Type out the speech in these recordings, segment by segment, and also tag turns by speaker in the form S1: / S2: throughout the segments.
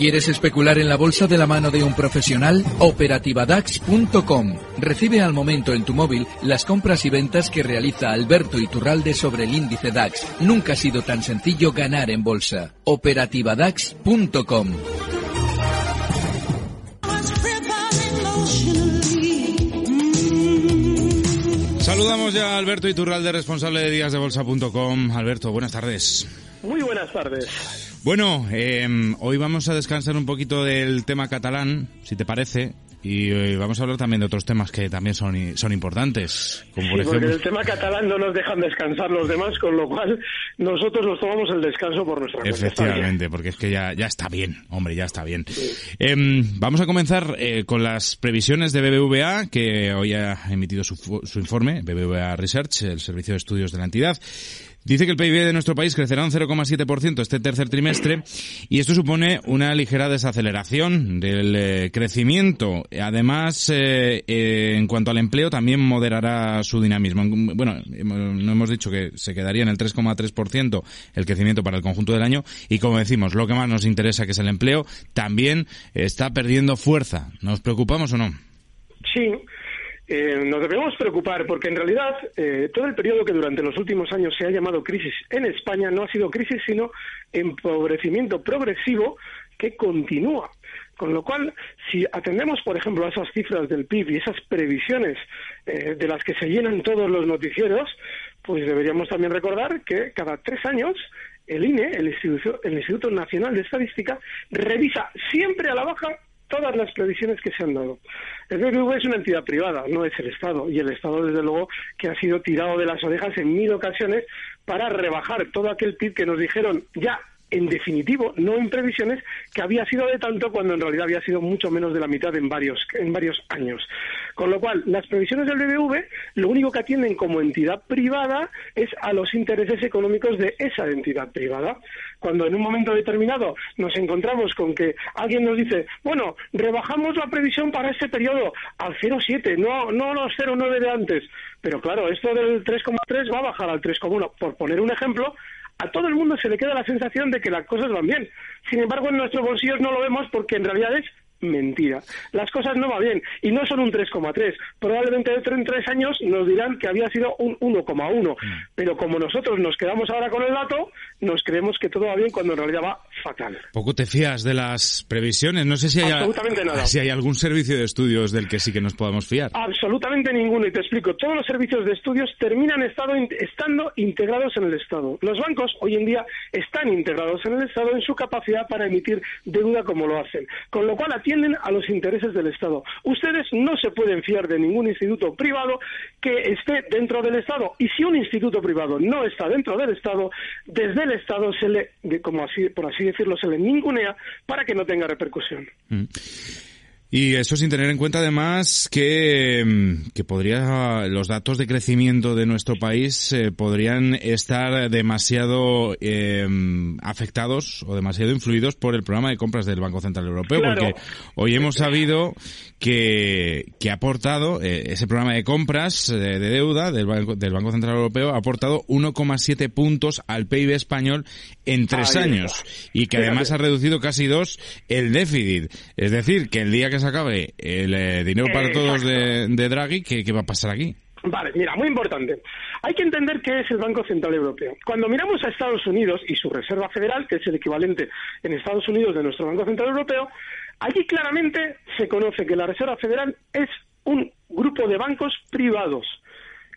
S1: ¿Quieres especular en la bolsa de la mano de un profesional? Operativadax.com. Recibe al momento en tu móvil las compras y ventas que realiza Alberto Iturralde sobre el índice DAX. Nunca ha sido tan sencillo ganar en bolsa. Operativadax.com.
S2: Saludamos ya a Alberto Iturralde, responsable de díasdebolsa.com. Alberto, buenas tardes.
S3: Muy buenas tardes.
S2: Bueno, eh, hoy vamos a descansar un poquito del tema catalán, si te parece, y eh, vamos a hablar también de otros temas que también son, son importantes, como por
S3: Sí, porque
S2: ejemplo...
S3: el tema catalán no nos dejan descansar los demás, con lo cual nosotros nos tomamos el descanso por nuestra cuenta.
S2: Efectivamente, porque es que ya, ya está bien, hombre, ya está bien. Em, vamos a comenzar eh, con las previsiones de BBVA, que hoy ha emitido su, su informe, BBVA Research, el servicio de estudios de la entidad. Dice que el PIB de nuestro país crecerá un 0,7% este tercer trimestre y esto supone una ligera desaceleración del eh, crecimiento. Además, eh, eh, en cuanto al empleo, también moderará su dinamismo. Bueno, no hemos dicho que se quedaría en el 3,3% el crecimiento para el conjunto del año y como decimos, lo que más nos interesa que es el empleo, también está perdiendo fuerza. ¿Nos preocupamos o no?
S3: Sí, eh, nos debemos preocupar porque en realidad eh, todo el periodo que durante los últimos años se ha llamado crisis en España no ha sido crisis sino empobrecimiento progresivo que continúa. Con lo cual, si atendemos, por ejemplo, a esas cifras del PIB y esas previsiones eh, de las que se llenan todos los noticieros, pues deberíamos también recordar que cada tres años el INE, el Instituto, el Instituto Nacional de Estadística, revisa siempre a la baja todas las previsiones que se han dado. El BBV es una entidad privada, no es el Estado, y el Estado, desde luego, que ha sido tirado de las orejas en mil ocasiones para rebajar todo aquel PIB que nos dijeron ya en definitivo, no en previsiones, que había sido de tanto cuando en realidad había sido mucho menos de la mitad en varios, en varios años. Con lo cual, las previsiones del BBV lo único que atienden como entidad privada es a los intereses económicos de esa entidad privada. Cuando en un momento determinado nos encontramos con que alguien nos dice, bueno, rebajamos la previsión para este periodo al 0,7, no, no los 0,9 de antes. Pero claro, esto del 3,3 va a bajar al 3,1. Por poner un ejemplo, a todo el mundo se le queda la sensación de que las cosas van bien. Sin embargo, en nuestros bolsillos no lo vemos porque en realidad es mentira. Las cosas no van bien y no son un 3,3. Probablemente dentro de tres años nos dirán que había sido un 1,1. Pero como nosotros nos quedamos ahora con el dato, nos creemos que todo va bien cuando en realidad va fatal.
S2: Poco te fías de las previsiones. No sé si hay,
S3: Absolutamente nada.
S2: si hay algún servicio de estudios del que sí que nos podamos fiar.
S3: Absolutamente ninguno, y te explico. Todos los servicios de estudios terminan estado, estando integrados en el Estado. Los bancos hoy en día están integrados en el Estado en su capacidad para emitir deuda como lo hacen, con lo cual atienden a los intereses del Estado. Ustedes no se pueden fiar de ningún instituto privado que esté dentro del Estado, y si un instituto privado no está dentro del Estado, desde el Estado se le, como así, por así decirlo, se le ningunea para que no tenga repercusión.
S2: Mm. Y eso sin tener en cuenta además que, mm, que podría, los datos de crecimiento de nuestro país eh, podrían estar demasiado eh, afectados o demasiado influidos por el programa de compras del Banco Central Europeo,
S3: Claro.
S2: porque hoy hemos sabido que, que ha aportado eh, ese programa de compras eh, de deuda del Banco, del Banco Central Europeo ha aportado 1,7 puntos al PIB español en tres
S3: Ahí está.
S2: años y que
S3: Fíjate.
S2: además ha reducido casi dos el déficit. Es decir, que el día que se acabe el eh, dinero para todos de, de Draghi, ¿qué, qué va a pasar aquí?
S3: Vale, mira, muy importante. Hay que entender qué es el Banco Central Europeo. Cuando miramos a Estados Unidos y su Reserva Federal, que es el equivalente en Estados Unidos de nuestro Banco Central Europeo, allí claramente se conoce que la Reserva Federal es un grupo de bancos privados.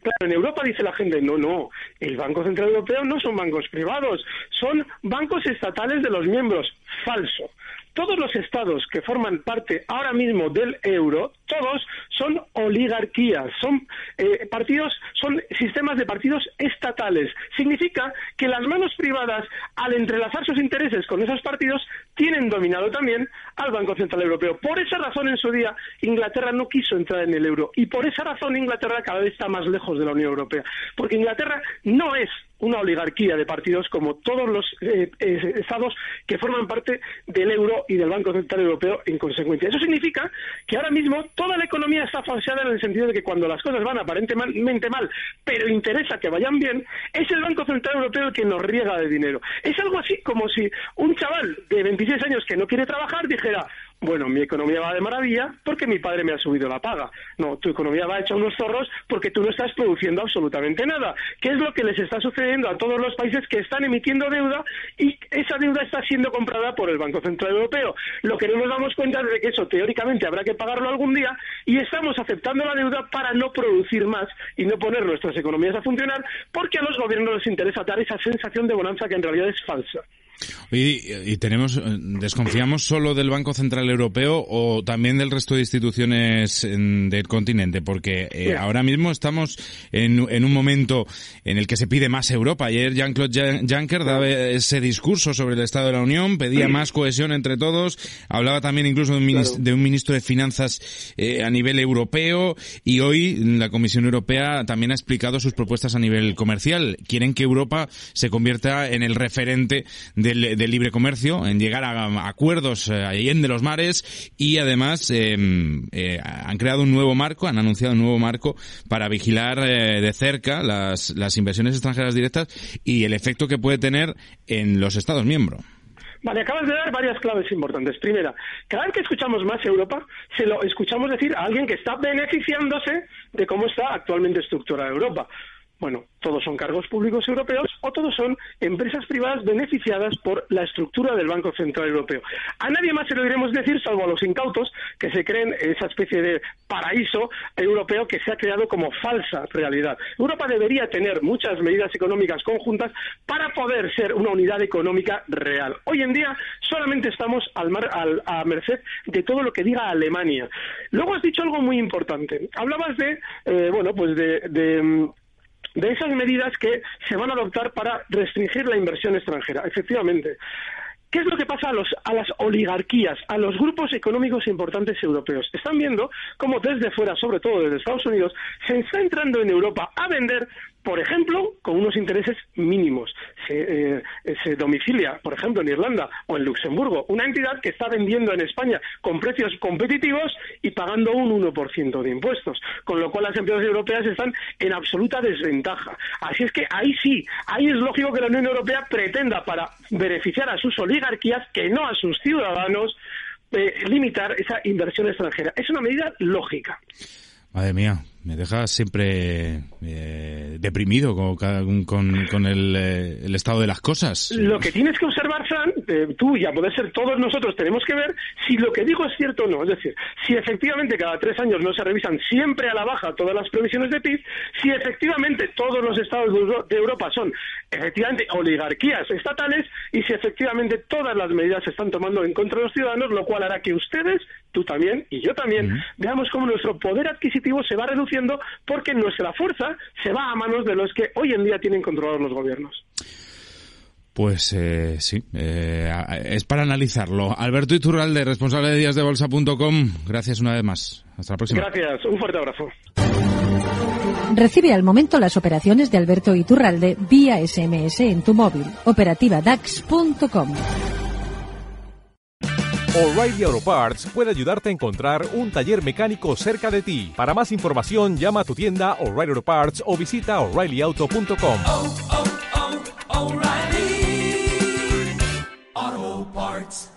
S3: Claro, en Europa dice la gente, no, no, el Banco Central Europeo no son bancos privados, son bancos estatales de los miembros. falso. Todos los estados que forman parte ahora mismo del euro, todos son oligarquías, son eh, partidos, son sistemas de partidos estatales. Significa que las manos privadas, al entrelazar sus intereses con esos partidos, tienen dominado también al Banco Central Europeo. Por esa razón, en su día, Inglaterra no quiso entrar en el euro y por esa razón Inglaterra cada vez está más lejos de la Unión Europea, porque Inglaterra no es una oligarquía de partidos como todos los eh, eh, estados que forman parte del euro y del Banco Central Europeo en consecuencia. Eso significa que ahora mismo toda la economía está falseada en el sentido de que cuando las cosas van aparentemente mal, pero interesa que vayan bien, es el Banco Central Europeo el que nos riega de dinero. Es algo así como si un chaval de 26 años que no quiere trabajar dijera, bueno, mi economía va de maravilla porque mi padre me ha subido la paga. No, tu economía va hecha unos zorros porque tú no estás produciendo absolutamente nada. ¿Qué es lo que les está sucediendo a todos los países que están emitiendo deuda y esa deuda está siendo comprada por el Banco Central Europeo? Lo que no nos damos cuenta es de que eso teóricamente habrá que pagarlo algún día y estamos aceptando la deuda para no producir más y no poner nuestras economías a funcionar porque a los gobiernos les interesa dar esa sensación de bonanza que en realidad es falsa.
S2: Y, tenemos, eh, desconfiamos solo del Banco Central Europeo o también del resto de instituciones del continente, porque eh, ahora mismo estamos en, un momento en el que se pide más Europa. Ayer Jean-Claude Juncker daba ese discurso sobre el Estado de la Unión, pedía más cohesión entre todos, hablaba también incluso de un, ministro de Finanzas eh, a nivel europeo y hoy la Comisión Europea también ha explicado sus propuestas a nivel comercial. Quieren que Europa se convierta en el referente del, libre comercio, en llegar a, acuerdos eh, ahí en de los mares y además em, eh, han creado un nuevo marco, han anunciado un nuevo marco para vigilar eh, de cerca las, las inversiones extranjeras directas y el efecto que puede tener en los Estados miembros.
S3: Vale, acabas de dar varias claves importantes. Primera, cada vez que escuchamos más Europa, se lo escuchamos decir a alguien que está beneficiándose de cómo está actualmente estructurada Europa. Bueno, todos son cargos públicos europeos o todos son empresas privadas beneficiadas por la estructura del Banco Central Europeo. A nadie más se lo diremos decir, salvo a los incautos que se creen esa especie de paraíso europeo que se ha creado como falsa realidad. Europa debería tener muchas medidas económicas conjuntas para poder ser una unidad económica real. Hoy en día solamente estamos al mar, a merced de todo lo que diga Alemania. Luego has dicho algo muy importante. Hablabas de, eh, bueno, pues de de esas medidas que se van a adoptar para restringir la inversión extranjera. Efectivamente. ¿Qué es lo que pasa a, los, a las oligarquías, a los grupos económicos importantes europeos? Están viendo cómo desde fuera, sobre todo desde Estados Unidos, se está entrando en Europa a vender por ejemplo, con unos intereses mínimos. Se, eh, se, domicilia, por ejemplo, en Irlanda o en Luxemburgo, una entidad que está vendiendo en España con precios competitivos y pagando un 1% de impuestos, con lo cual las empresas europeas están en absoluta desventaja. Así es que ahí sí, ahí es lógico que la Unión Europea pretenda, para beneficiar a sus oligarquías, que no a sus ciudadanos, eh, limitar esa inversión extranjera. Es una medida lógica.
S2: Madre mía, me deja siempre eh, deprimido con, con, eh, el, estado de las cosas.
S3: Lo que tienes que observar, Fran, eh, tú y a poder ser todos nosotros tenemos que ver si lo que digo es cierto o no. Es decir, si efectivamente cada tres años no se revisan siempre a la baja todas las previsiones de PIB, si efectivamente todos los estados de Europa son efectivamente oligarquías estatales y si efectivamente todas las medidas se están tomando en contra de los ciudadanos, lo cual hará que ustedes, tú también y yo también, veamos cómo nuestro poder adquisitivo se va reduciendo porque nuestra fuerza se va a manos de los que hoy en día tienen controlados los gobiernos.
S2: Pues eh, sí, eh, es para analizarlo. Alberto Iturralde, responsable de díasdebolsa.com, gracias una vez más. Hasta la próxima.
S3: Gracias, un fuerte abrazo.
S4: Recibe al momento las operaciones de Alberto Iturralde vía SMS en tu móvil. Operativa DAX.com.
S5: O'Reilly Auto Parts puede ayudarte a encontrar un taller mecánico cerca de ti. Para más información, llama a tu tienda O'Reilly Auto Parts o visita oreillyauto.com.
S6: Oh, oh, oh,